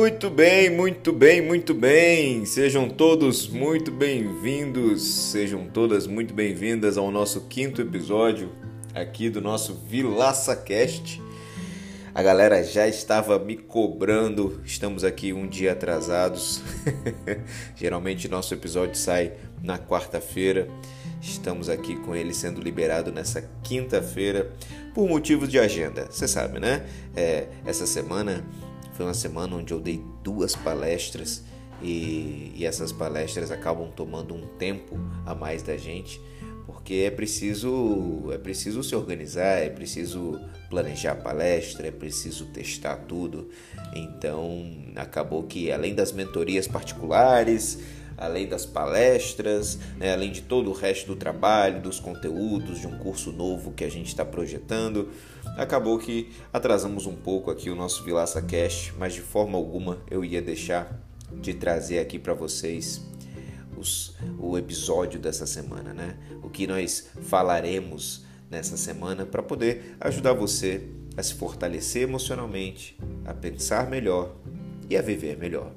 Muito bem, muito bem, muito bem. Sejam todos muito bem-vindos, sejam todas muito bem-vindas ao nosso quinto episódio aqui do nosso Vilaça Cast. A galera já estava me cobrando, estamos aqui um dia atrasados. Geralmente nosso episódio sai na quarta-feira. Estamos aqui com ele sendo liberado nessa quinta-feira por motivos de agenda. Você sabe, né? É, essa semana foi uma semana onde eu dei duas palestras e, e essas palestras acabam tomando um tempo a mais da gente porque é preciso é preciso se organizar, é preciso planejar a palestra, é preciso testar tudo. Então acabou que além das mentorias particulares, além das palestras, né, além de todo o resto do trabalho, dos conteúdos, de um curso novo que a gente está projetando, acabou que atrasamos um pouco aqui o nosso Vilaça Cast, mas de forma alguma eu ia deixar de trazer aqui para vocês os, o episódio dessa semana, né? O que nós falaremos nessa semana para poder ajudar você a se fortalecer emocionalmente, a pensar melhor e a viver melhor.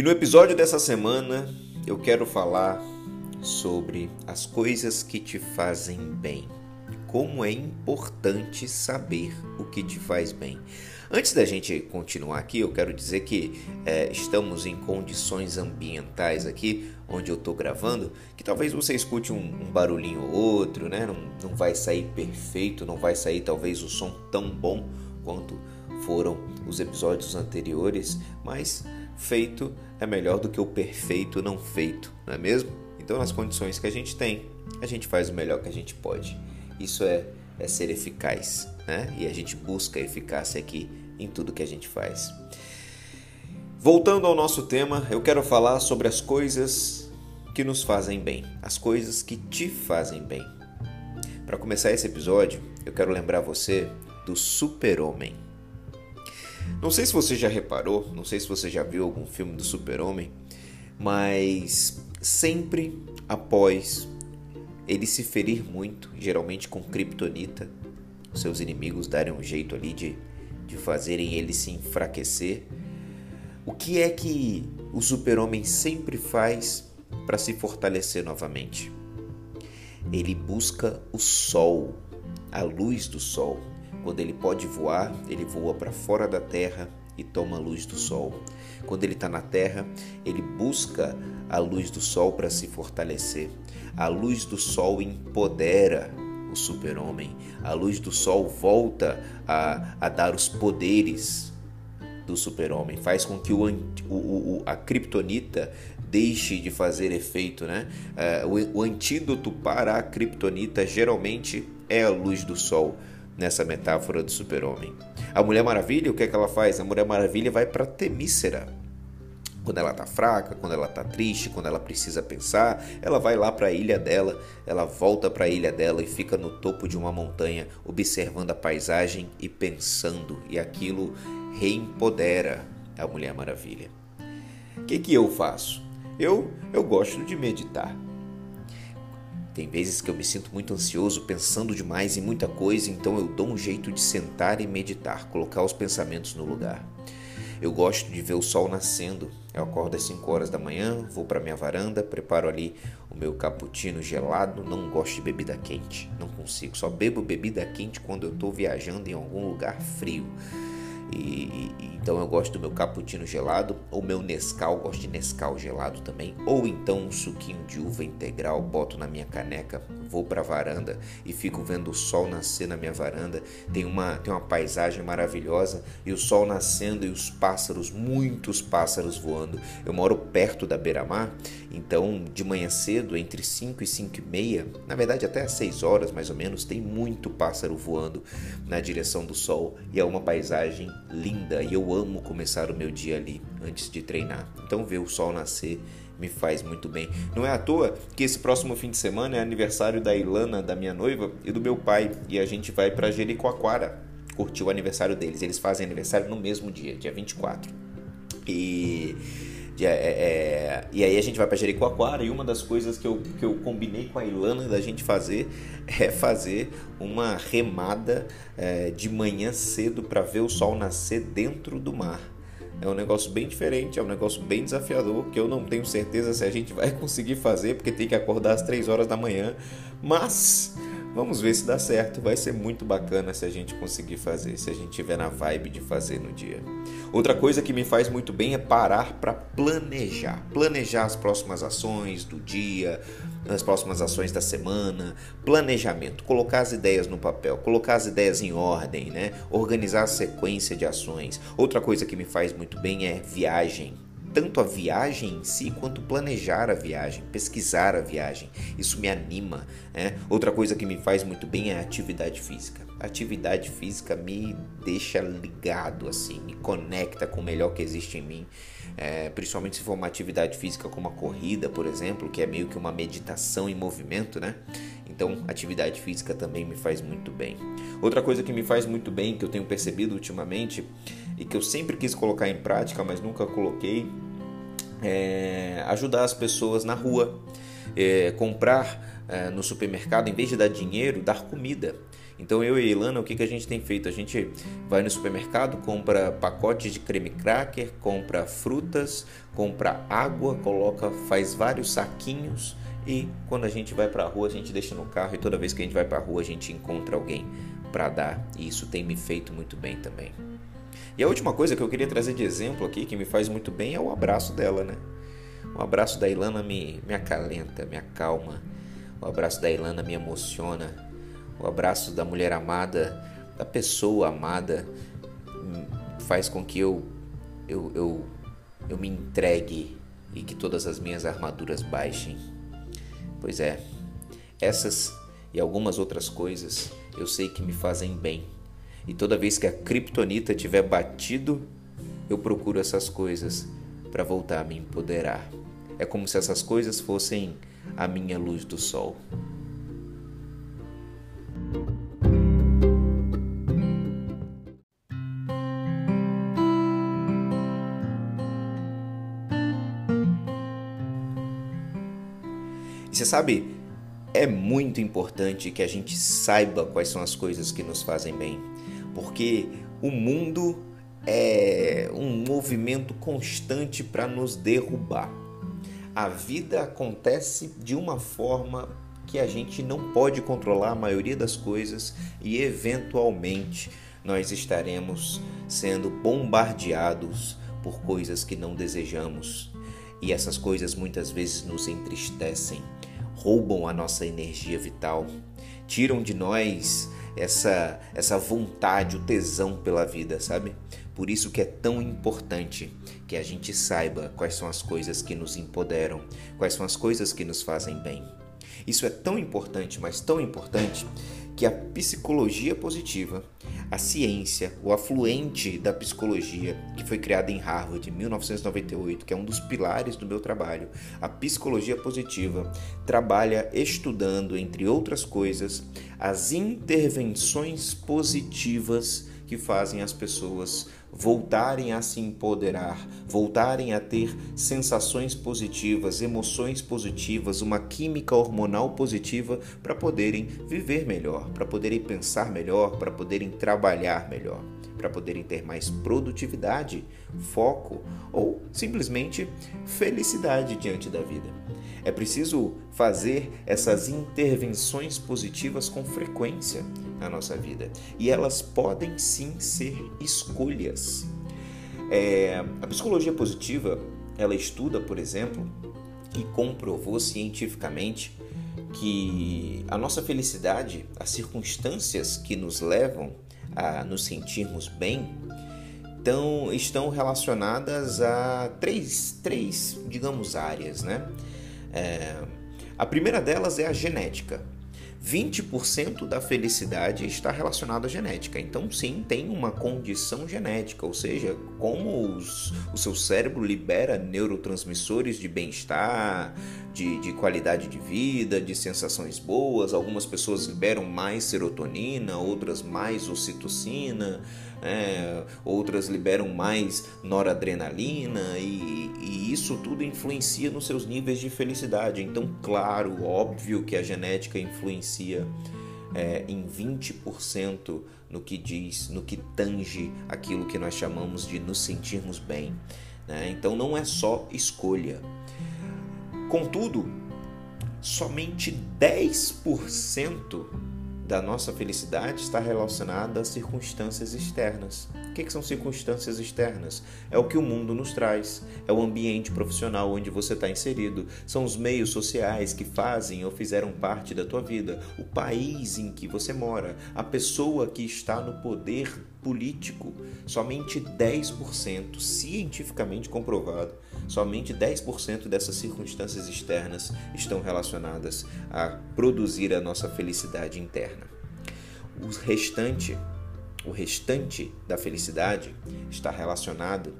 E no episódio dessa semana eu quero falar sobre as coisas que te fazem bem. Como é importante saber o que te faz bem. Antes da gente continuar aqui, eu quero dizer que é, estamos em condições ambientais aqui, onde eu estou gravando, que talvez você escute um, um barulhinho ou outro, né? Não, não vai sair perfeito, não vai sair talvez o som tão bom quanto foram os episódios anteriores, mas feito é melhor do que o perfeito não feito, não é mesmo? Então, nas condições que a gente tem, a gente faz o melhor que a gente pode. Isso é, é ser eficaz, né? E a gente busca eficácia aqui em tudo que a gente faz. Voltando ao nosso tema, eu quero falar sobre as coisas que nos fazem bem, as coisas que te fazem bem. Para começar esse episódio, eu quero lembrar você do Super-Homem. Não sei se você já reparou, não sei se você já viu algum filme do Super-Homem, mas sempre após ele se ferir muito, geralmente com kryptonita, seus inimigos darem um jeito ali de, de fazerem ele se enfraquecer. O que é que o Super-Homem sempre faz para se fortalecer novamente? Ele busca o sol, a luz do sol. Quando ele pode voar, ele voa para fora da terra e toma a luz do sol. Quando ele está na terra, ele busca a luz do sol para se fortalecer. A luz do sol empodera o super-homem. A luz do sol volta a, a dar os poderes do super-homem. Faz com que o, o, o a kriptonita deixe de fazer efeito. Né? Uh, o, o antídoto para a kriptonita geralmente é a luz do sol nessa metáfora do super-homem. A Mulher Maravilha, o que é que ela faz? A Mulher Maravilha vai para Temícera. Quando ela tá fraca, quando ela tá triste, quando ela precisa pensar, ela vai lá para a ilha dela, ela volta para a ilha dela e fica no topo de uma montanha, observando a paisagem e pensando, e aquilo reempodera a Mulher Maravilha. O que, que eu faço? Eu, eu gosto de meditar. Tem vezes que eu me sinto muito ansioso, pensando demais em muita coisa, então eu dou um jeito de sentar e meditar, colocar os pensamentos no lugar. Eu gosto de ver o sol nascendo. Eu acordo às 5 horas da manhã, vou para minha varanda, preparo ali o meu cappuccino gelado. Não gosto de bebida quente, não consigo. Só bebo bebida quente quando eu estou viajando em algum lugar frio. E, então eu gosto do meu cappuccino gelado, ou meu Nescau, gosto de Nescau gelado também, ou então um suquinho de uva integral, boto na minha caneca, vou para a varanda e fico vendo o sol nascer na minha varanda. Tem uma tem uma paisagem maravilhosa e o sol nascendo e os pássaros, muitos pássaros voando. Eu moro perto da beira-mar, então de manhã cedo, entre 5 e 5 e meia, na verdade até às 6 horas mais ou menos, tem muito pássaro voando na direção do sol e é uma paisagem linda e eu amo começar o meu dia ali antes de treinar. Então ver o sol nascer me faz muito bem. Não é à toa que esse próximo fim de semana é aniversário da Ilana, da minha noiva, e do meu pai, e a gente vai para Jericoacoara curtir o aniversário deles. Eles fazem aniversário no mesmo dia, dia 24. E é, é, e aí a gente vai para Jericoacoara e uma das coisas que eu, que eu combinei com a Ilana da gente fazer é fazer uma remada é, de manhã cedo para ver o sol nascer dentro do mar. É um negócio bem diferente, é um negócio bem desafiador que eu não tenho certeza se a gente vai conseguir fazer porque tem que acordar às 3 horas da manhã, mas Vamos ver se dá certo. Vai ser muito bacana se a gente conseguir fazer, se a gente tiver na vibe de fazer no dia. Outra coisa que me faz muito bem é parar para planejar. Planejar as próximas ações do dia, as próximas ações da semana, planejamento, colocar as ideias no papel, colocar as ideias em ordem, né? Organizar a sequência de ações. Outra coisa que me faz muito bem é viagem tanto a viagem em si quanto planejar a viagem, pesquisar a viagem. Isso me anima. Né? Outra coisa que me faz muito bem é a atividade física. Atividade física me deixa ligado, assim, me conecta com o melhor que existe em mim. É, principalmente se for uma atividade física como a corrida, por exemplo, que é meio que uma meditação em movimento, né? Então, atividade física também me faz muito bem. Outra coisa que me faz muito bem, que eu tenho percebido ultimamente e que eu sempre quis colocar em prática, mas nunca coloquei, é ajudar as pessoas na rua, é, comprar é, no supermercado, em vez de dar dinheiro, dar comida. Então eu e a Ilana, o que, que a gente tem feito? A gente vai no supermercado, compra pacotes de creme cracker, compra frutas, compra água, coloca, faz vários saquinhos e quando a gente vai para a rua, a gente deixa no carro e toda vez que a gente vai para a rua, a gente encontra alguém para dar. E isso tem me feito muito bem também. E a última coisa que eu queria trazer de exemplo aqui, que me faz muito bem, é o abraço dela, né? O abraço da Ilana me, me acalenta, me acalma. O abraço da Ilana me emociona. O abraço da mulher amada, da pessoa amada, faz com que eu, eu, eu, eu me entregue e que todas as minhas armaduras baixem. Pois é, essas e algumas outras coisas eu sei que me fazem bem. E toda vez que a kriptonita tiver batido, eu procuro essas coisas para voltar a me empoderar. É como se essas coisas fossem a minha luz do sol. Você sabe, é muito importante que a gente saiba quais são as coisas que nos fazem bem, porque o mundo é um movimento constante para nos derrubar. A vida acontece de uma forma que a gente não pode controlar a maioria das coisas e eventualmente nós estaremos sendo bombardeados por coisas que não desejamos. E essas coisas muitas vezes nos entristecem roubam a nossa energia vital, tiram de nós essa essa vontade, o tesão pela vida, sabe? Por isso que é tão importante que a gente saiba quais são as coisas que nos empoderam, quais são as coisas que nos fazem bem. Isso é tão importante, mas tão importante que a psicologia positiva, a ciência, o afluente da psicologia, que foi criada em Harvard em 1998, que é um dos pilares do meu trabalho, a psicologia positiva trabalha estudando, entre outras coisas, as intervenções positivas que fazem as pessoas voltarem a se empoderar, voltarem a ter sensações positivas, emoções positivas, uma química hormonal positiva para poderem viver melhor, para poderem pensar melhor, para poderem trabalhar melhor, para poderem ter mais produtividade, foco ou simplesmente felicidade diante da vida. É preciso fazer essas intervenções positivas com frequência na nossa vida e elas podem sim ser escolhas. É, a psicologia positiva ela estuda, por exemplo, e comprovou cientificamente que a nossa felicidade, as circunstâncias que nos levam a nos sentirmos bem, então, estão relacionadas a três, três digamos, áreas, né? É, a primeira delas é a genética. 20% da felicidade está relacionada à genética. Então, sim, tem uma condição genética, ou seja, como os, o seu cérebro libera neurotransmissores de bem-estar, de, de qualidade de vida, de sensações boas. Algumas pessoas liberam mais serotonina, outras mais ocitocina, é, outras liberam mais noradrenalina e, e, isso tudo influencia nos seus níveis de felicidade. Então, claro, óbvio que a genética influencia é, em 20% no que diz, no que tange aquilo que nós chamamos de nos sentirmos bem. Né? Então, não é só escolha. Contudo, somente 10% da nossa felicidade está relacionada a circunstâncias externas. O que, são circunstâncias externas? É o que o mundo nos traz, é o ambiente profissional onde você está inserido, são os meios sociais que fazem ou fizeram parte da tua vida, o país em que você mora, a pessoa que está no poder político. Somente 10%, cientificamente comprovado, somente 10% dessas circunstâncias externas estão relacionadas a produzir a nossa felicidade interna. O restante o restante da felicidade está relacionado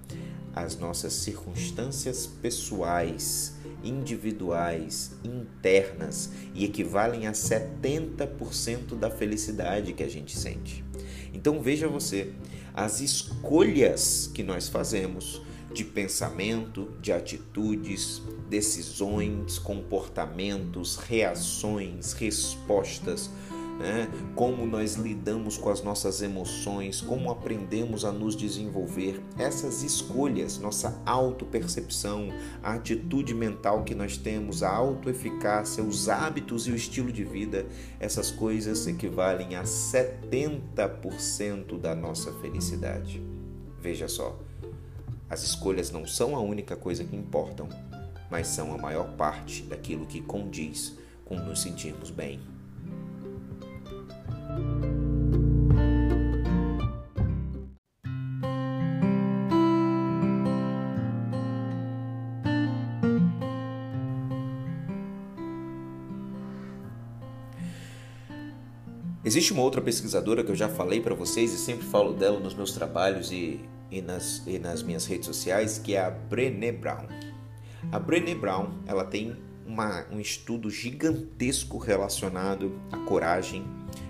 às nossas circunstâncias pessoais, individuais, internas e equivalem a 70% da felicidade que a gente sente. Então veja você, as escolhas que nós fazemos de pensamento, de atitudes, decisões, comportamentos, reações, respostas, né? como nós lidamos com as nossas emoções, como aprendemos a nos desenvolver, essas escolhas, nossa autopercepção, a atitude mental que nós temos, a autoeficácia, os hábitos e o estilo de vida, essas coisas equivalem a 70% da nossa felicidade. Veja só, as escolhas não são a única coisa que importam, mas são a maior parte daquilo que condiz com nos sentirmos bem. Existe uma outra pesquisadora que eu já falei para vocês e sempre falo dela nos meus trabalhos e, e, nas, e nas minhas redes sociais, que é a Brené Brown. A Brené Brown ela tem uma, um estudo gigantesco relacionado à coragem,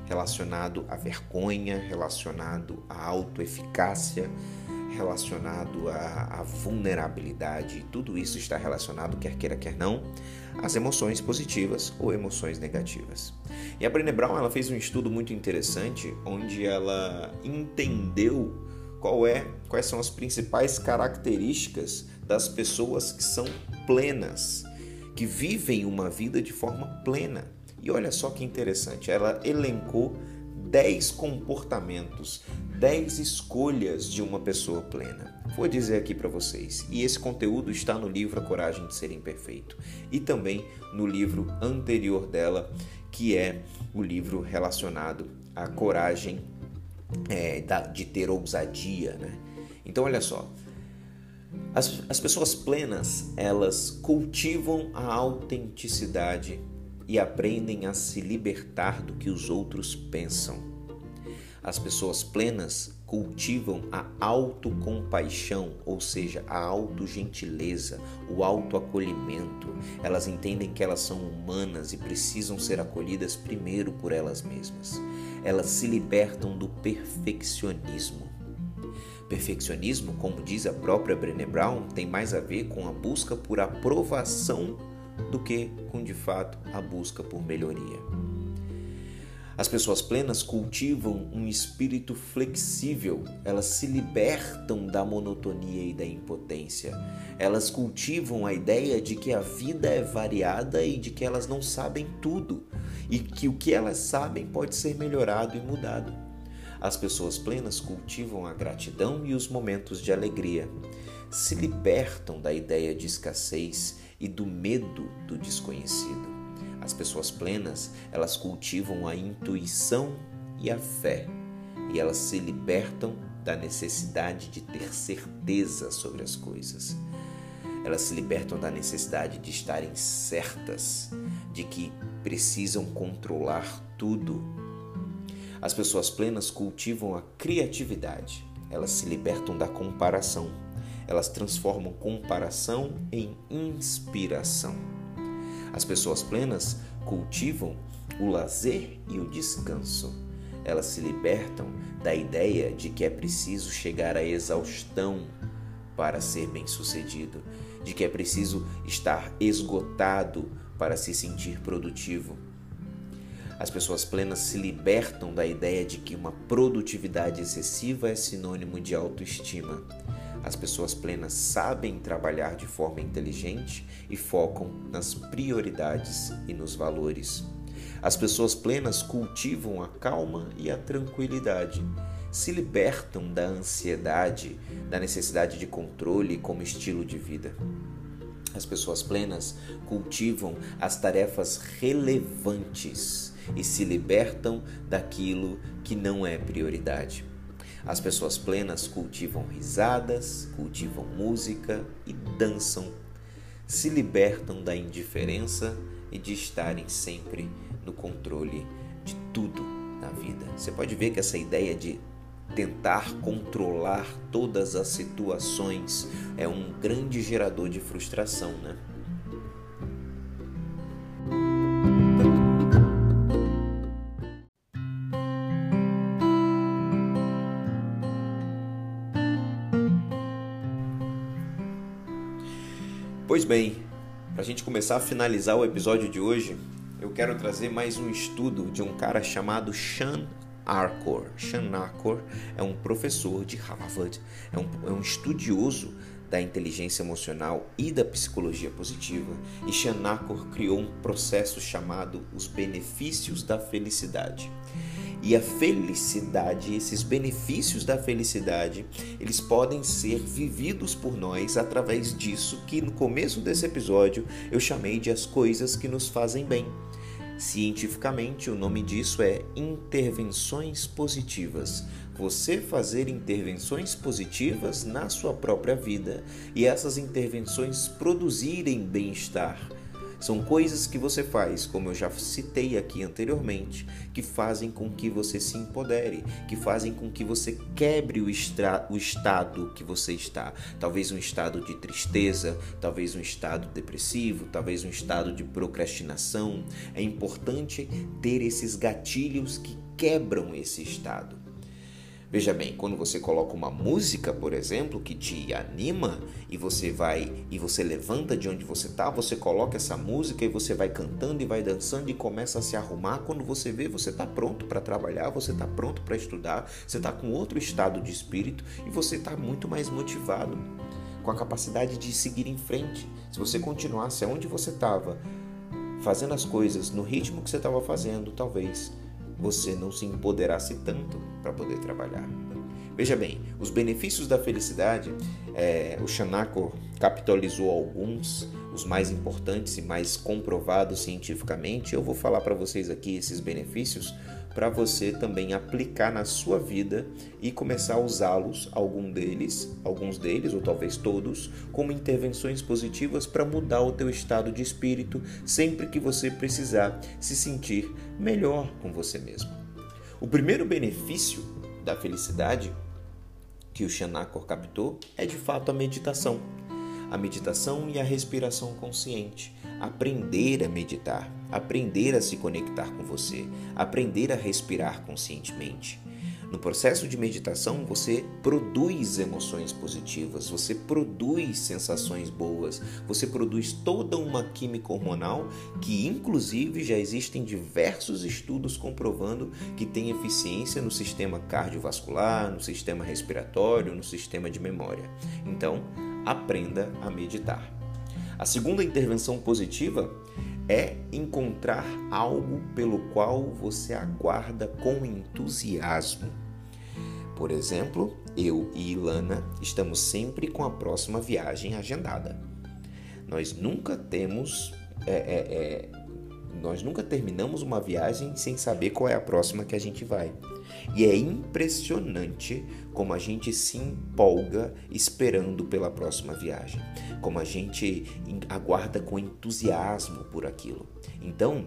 relacionado à vergonha, relacionado à autoeficácia, relacionado à, à vulnerabilidade. Tudo isso está relacionado, quer queira, quer não, às emoções positivas ou emoções negativas. E a Brené Brown ela fez um estudo muito interessante onde ela entendeu qual é, quais são as principais características das pessoas que são plenas, que vivem uma vida de forma plena. E olha só que interessante, ela elencou 10 comportamentos, 10 escolhas de uma pessoa plena. Vou dizer aqui para vocês, e esse conteúdo está no livro A Coragem de Ser Imperfeito e também no livro anterior dela, que é o livro relacionado à coragem é, de ter ousadia. Né? Então, olha só, as, as pessoas plenas elas cultivam a autenticidade e aprendem a se libertar do que os outros pensam. As pessoas plenas cultivam a autocompaixão, ou seja, a autogentileza, o autoacolhimento. Elas entendem que elas são humanas e precisam ser acolhidas primeiro por elas mesmas. Elas se libertam do perfeccionismo. Perfeccionismo, como diz a própria Brené Brown, tem mais a ver com a busca por aprovação do que com de fato a busca por melhoria. As pessoas plenas cultivam um espírito flexível, elas se libertam da monotonia e da impotência. Elas cultivam a ideia de que a vida é variada e de que elas não sabem tudo e que o que elas sabem pode ser melhorado e mudado. As pessoas plenas cultivam a gratidão e os momentos de alegria. Se libertam da ideia de escassez e do medo do desconhecido. As pessoas plenas, elas cultivam a intuição e a fé, e elas se libertam da necessidade de ter certeza sobre as coisas. Elas se libertam da necessidade de estarem certas, de que precisam controlar tudo. As pessoas plenas cultivam a criatividade, elas se libertam da comparação elas transformam comparação em inspiração. As pessoas plenas cultivam o lazer e o descanso. Elas se libertam da ideia de que é preciso chegar à exaustão para ser bem-sucedido, de que é preciso estar esgotado para se sentir produtivo. As pessoas plenas se libertam da ideia de que uma produtividade excessiva é sinônimo de autoestima. As pessoas plenas sabem trabalhar de forma inteligente e focam nas prioridades e nos valores. As pessoas plenas cultivam a calma e a tranquilidade, se libertam da ansiedade, da necessidade de controle como estilo de vida. As pessoas plenas cultivam as tarefas relevantes e se libertam daquilo que não é prioridade. As pessoas plenas cultivam risadas, cultivam música e dançam, se libertam da indiferença e de estarem sempre no controle de tudo na vida. Você pode ver que essa ideia de tentar controlar todas as situações é um grande gerador de frustração, né? Bem, para a gente começar a finalizar o episódio de hoje, eu quero trazer mais um estudo de um cara chamado Sean Arcor. Sean Arcor é um professor de Harvard, é um, é um estudioso da inteligência emocional e da psicologia positiva, e Sean Arcor criou um processo chamado os benefícios da felicidade. E a felicidade, esses benefícios da felicidade, eles podem ser vividos por nós através disso que no começo desse episódio eu chamei de as coisas que nos fazem bem. Cientificamente, o nome disso é intervenções positivas. Você fazer intervenções positivas na sua própria vida e essas intervenções produzirem bem-estar são coisas que você faz, como eu já citei aqui anteriormente, que fazem com que você se empodere, que fazem com que você quebre o, o estado que você está. Talvez um estado de tristeza, talvez um estado depressivo, talvez um estado de procrastinação. É importante ter esses gatilhos que quebram esse estado. Veja bem, quando você coloca uma música, por exemplo, que te anima e você vai e você levanta de onde você está, você coloca essa música e você vai cantando e vai dançando e começa a se arrumar. Quando você vê, você está pronto para trabalhar, você está pronto para estudar, você está com outro estado de espírito e você está muito mais motivado, com a capacidade de seguir em frente. Se você continuasse onde você estava, fazendo as coisas no ritmo que você estava fazendo, talvez você não se empoderasse tanto para poder trabalhar. Veja bem, os benefícios da felicidade, é, o Shanako capitalizou alguns, os mais importantes e mais comprovados cientificamente. Eu vou falar para vocês aqui esses benefícios para você também aplicar na sua vida e começar a usá-los, algum deles, alguns deles ou talvez todos, como intervenções positivas para mudar o teu estado de espírito sempre que você precisar se sentir melhor com você mesmo. O primeiro benefício da felicidade que o Shanakor captou é de fato a meditação. A meditação e a respiração consciente aprender a meditar, aprender a se conectar com você, aprender a respirar conscientemente. No processo de meditação, você produz emoções positivas, você produz sensações boas, você produz toda uma química hormonal que, inclusive, já existem diversos estudos comprovando que tem eficiência no sistema cardiovascular, no sistema respiratório, no sistema de memória. Então, aprenda a meditar. A segunda intervenção positiva é encontrar algo pelo qual você aguarda com entusiasmo. Por exemplo, eu e Ilana estamos sempre com a próxima viagem agendada. Nós nunca temos. É, é, é, nós nunca terminamos uma viagem sem saber qual é a próxima que a gente vai. E é impressionante como a gente se empolga esperando pela próxima viagem, como a gente aguarda com entusiasmo por aquilo. Então,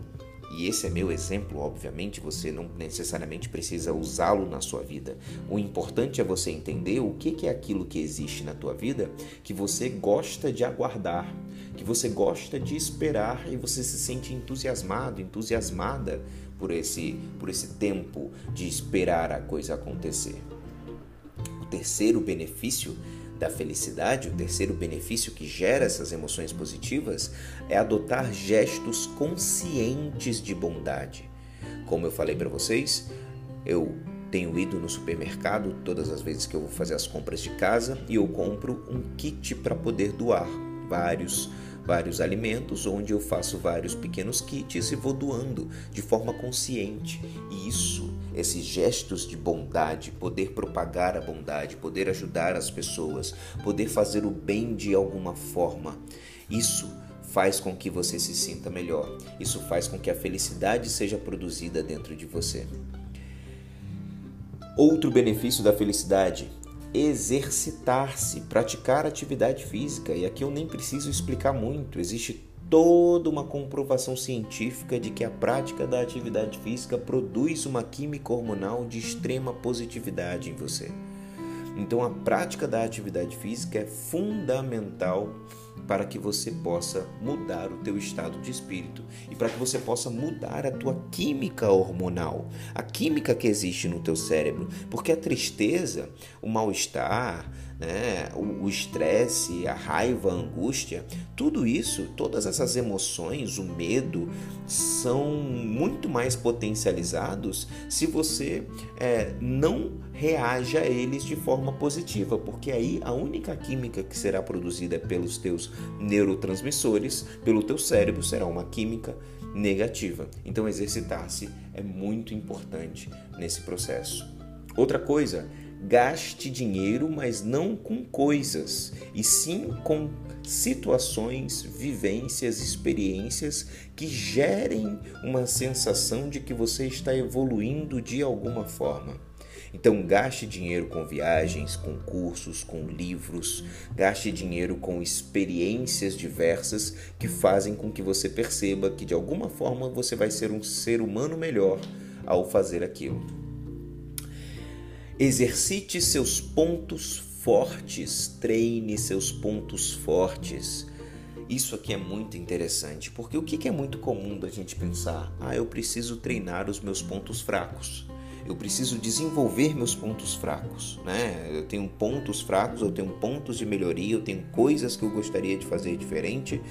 e esse é meu exemplo, obviamente, você não necessariamente precisa usá-lo na sua vida. O importante é você entender o que é aquilo que existe na tua vida que você gosta de aguardar, que você gosta de esperar e você se sente entusiasmado, entusiasmada por esse, por esse tempo de esperar a coisa acontecer. O terceiro benefício da felicidade, o terceiro benefício que gera essas emoções positivas é adotar gestos conscientes de bondade. Como eu falei para vocês, eu tenho ido no supermercado todas as vezes que eu vou fazer as compras de casa e eu compro um kit para poder doar vários vários alimentos onde eu faço vários pequenos kits e vou doando de forma consciente. E isso, esses gestos de bondade, poder propagar a bondade, poder ajudar as pessoas, poder fazer o bem de alguma forma, isso faz com que você se sinta melhor. Isso faz com que a felicidade seja produzida dentro de você. Outro benefício da felicidade: exercitar-se, praticar atividade física. E aqui eu nem preciso explicar muito, existe toda uma comprovação científica de que a prática da atividade física produz uma química hormonal de extrema positividade em você. Então a prática da atividade física é fundamental para que você possa mudar o teu estado de espírito e para que você possa mudar a tua química hormonal, a química que existe no teu cérebro, porque a tristeza, o mal-estar, né, o estresse, a raiva, a angústia, tudo isso, todas essas emoções, o medo, são muito mais potencializados se você é, não reage a eles de forma positiva, porque aí a única química que será produzida pelos teus neurotransmissores, pelo teu cérebro, será uma química negativa. Então, exercitar-se é muito importante nesse processo. Outra coisa gaste dinheiro, mas não com coisas, e sim com situações, vivências, experiências que gerem uma sensação de que você está evoluindo de alguma forma. Então, gaste dinheiro com viagens, com cursos, com livros, gaste dinheiro com experiências diversas que fazem com que você perceba que de alguma forma você vai ser um ser humano melhor ao fazer aquilo. Exercite seus pontos fortes, treine seus pontos fortes. Isso aqui é muito interessante, porque o que é muito comum da gente pensar? Ah, eu preciso treinar os meus pontos fracos. Eu preciso desenvolver meus pontos fracos, né? Eu tenho pontos fracos, eu tenho pontos de melhoria, eu tenho coisas que eu gostaria de fazer diferente,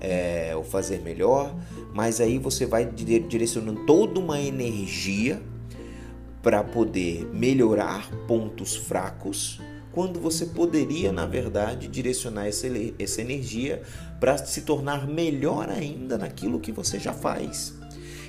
é, ou fazer melhor, mas aí você vai direcionando toda uma energia para poder melhorar pontos fracos, quando você poderia, na verdade, direcionar essa, essa energia para se tornar melhor ainda naquilo que você já faz.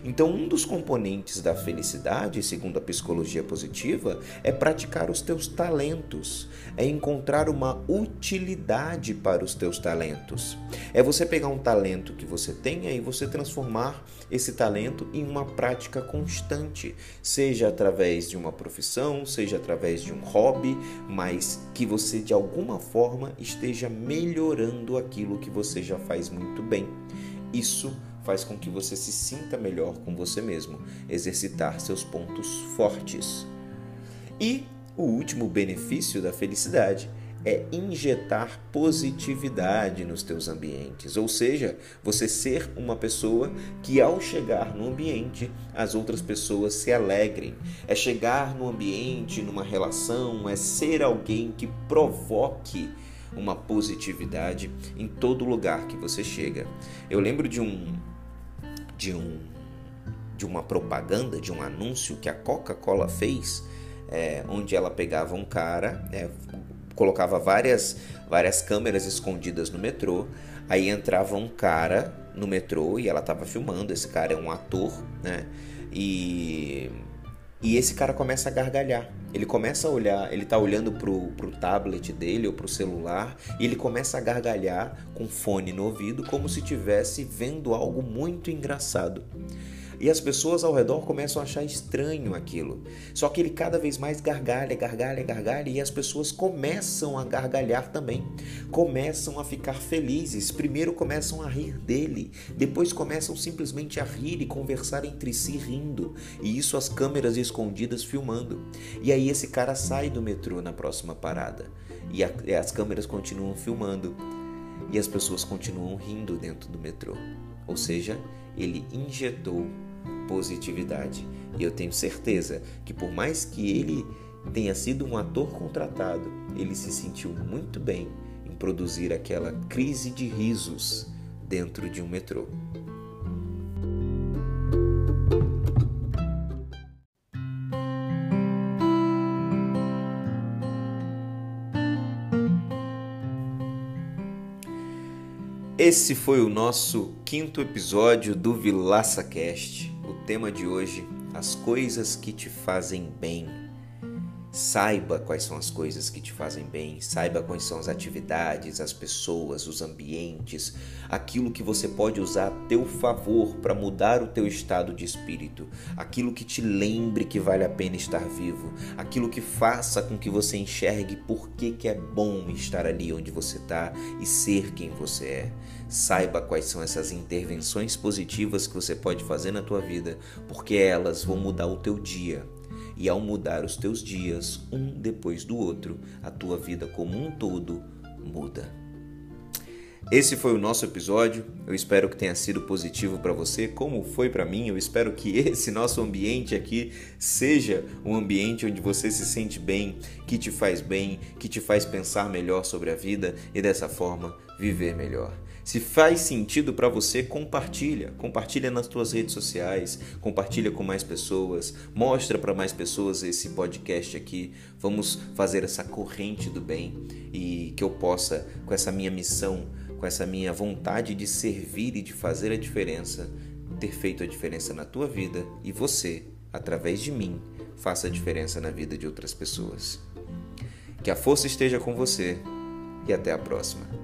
Então, um dos componentes da felicidade, segundo a psicologia positiva, é praticar os teus talentos, é encontrar uma utilidade para os teus talentos. É você pegar um talento que você tenha e você transformar esse talento em uma prática constante, seja através de uma profissão, seja através de um hobby, mas que você de alguma forma esteja melhorando aquilo que você já faz muito bem. Isso faz com que você se sinta melhor com você mesmo, exercitar seus pontos fortes. E o último benefício da felicidade é injetar positividade nos teus ambientes, ou seja, você ser uma pessoa que ao chegar no ambiente as outras pessoas se alegrem. É chegar no ambiente, numa relação, é ser alguém que provoque uma positividade em todo lugar que você chega. Eu lembro de um de um de uma propaganda, de um anúncio que a Coca-Cola fez, é, onde ela pegava um cara, é, colocava várias, várias câmeras escondidas no metrô, aí entrava um cara no metrô e ela estava filmando, esse cara é um ator, né? E e esse cara começa a gargalhar. Ele começa a olhar, ele está olhando pro, pro tablet dele ou pro celular e ele começa a gargalhar com fone no ouvido como se estivesse vendo algo muito engraçado. E as pessoas ao redor começam a achar estranho aquilo. Só que ele cada vez mais gargalha, gargalha, gargalha e as pessoas começam a gargalhar também. Começam a ficar felizes. Primeiro começam a rir dele, depois começam simplesmente a rir e conversar entre si rindo. E isso as câmeras escondidas filmando. E aí esse cara sai do metrô na próxima parada e, a, as câmeras continuam filmando. e as pessoas continuam rindo dentro do metrô. Ou seja, ele injetou positividade. E eu tenho certeza que por mais que ele tenha sido um ator contratado, ele se sentiu muito bem em produzir aquela crise de risos dentro de um metrô. Esse foi o nosso quinto episódio do Vilaça Cast. O tema de hoje: as coisas que te fazem bem. Saiba quais são as coisas que te fazem bem, saiba quais são as atividades, as pessoas, os ambientes, aquilo que você pode usar a teu favor para mudar o teu estado de espírito, aquilo que te lembre que vale a pena estar vivo, aquilo que faça com que você enxergue por que, que é bom estar ali onde você está e ser quem você é. Saiba quais são essas intervenções positivas que você pode fazer na tua vida, porque elas vão mudar o teu dia e ao mudar os teus dias um depois do outro, a tua vida como um todo muda. Esse foi o nosso episódio. Eu espero que tenha sido positivo para você, como foi para mim. Eu espero que esse nosso ambiente aqui seja um ambiente onde você se sente bem, que te faz bem, que te faz pensar melhor sobre a vida e dessa forma viver melhor. Se faz sentido para você, compartilha. Compartilha nas tuas redes sociais, compartilha com mais pessoas, mostra para mais pessoas esse podcast aqui. Vamos fazer essa corrente do bem e que eu possa, com essa minha missão, com essa minha vontade de servir e de fazer a diferença, ter feito a diferença na tua vida e você, através de mim, faça a diferença na vida de outras pessoas. Que a força esteja com você e até a próxima.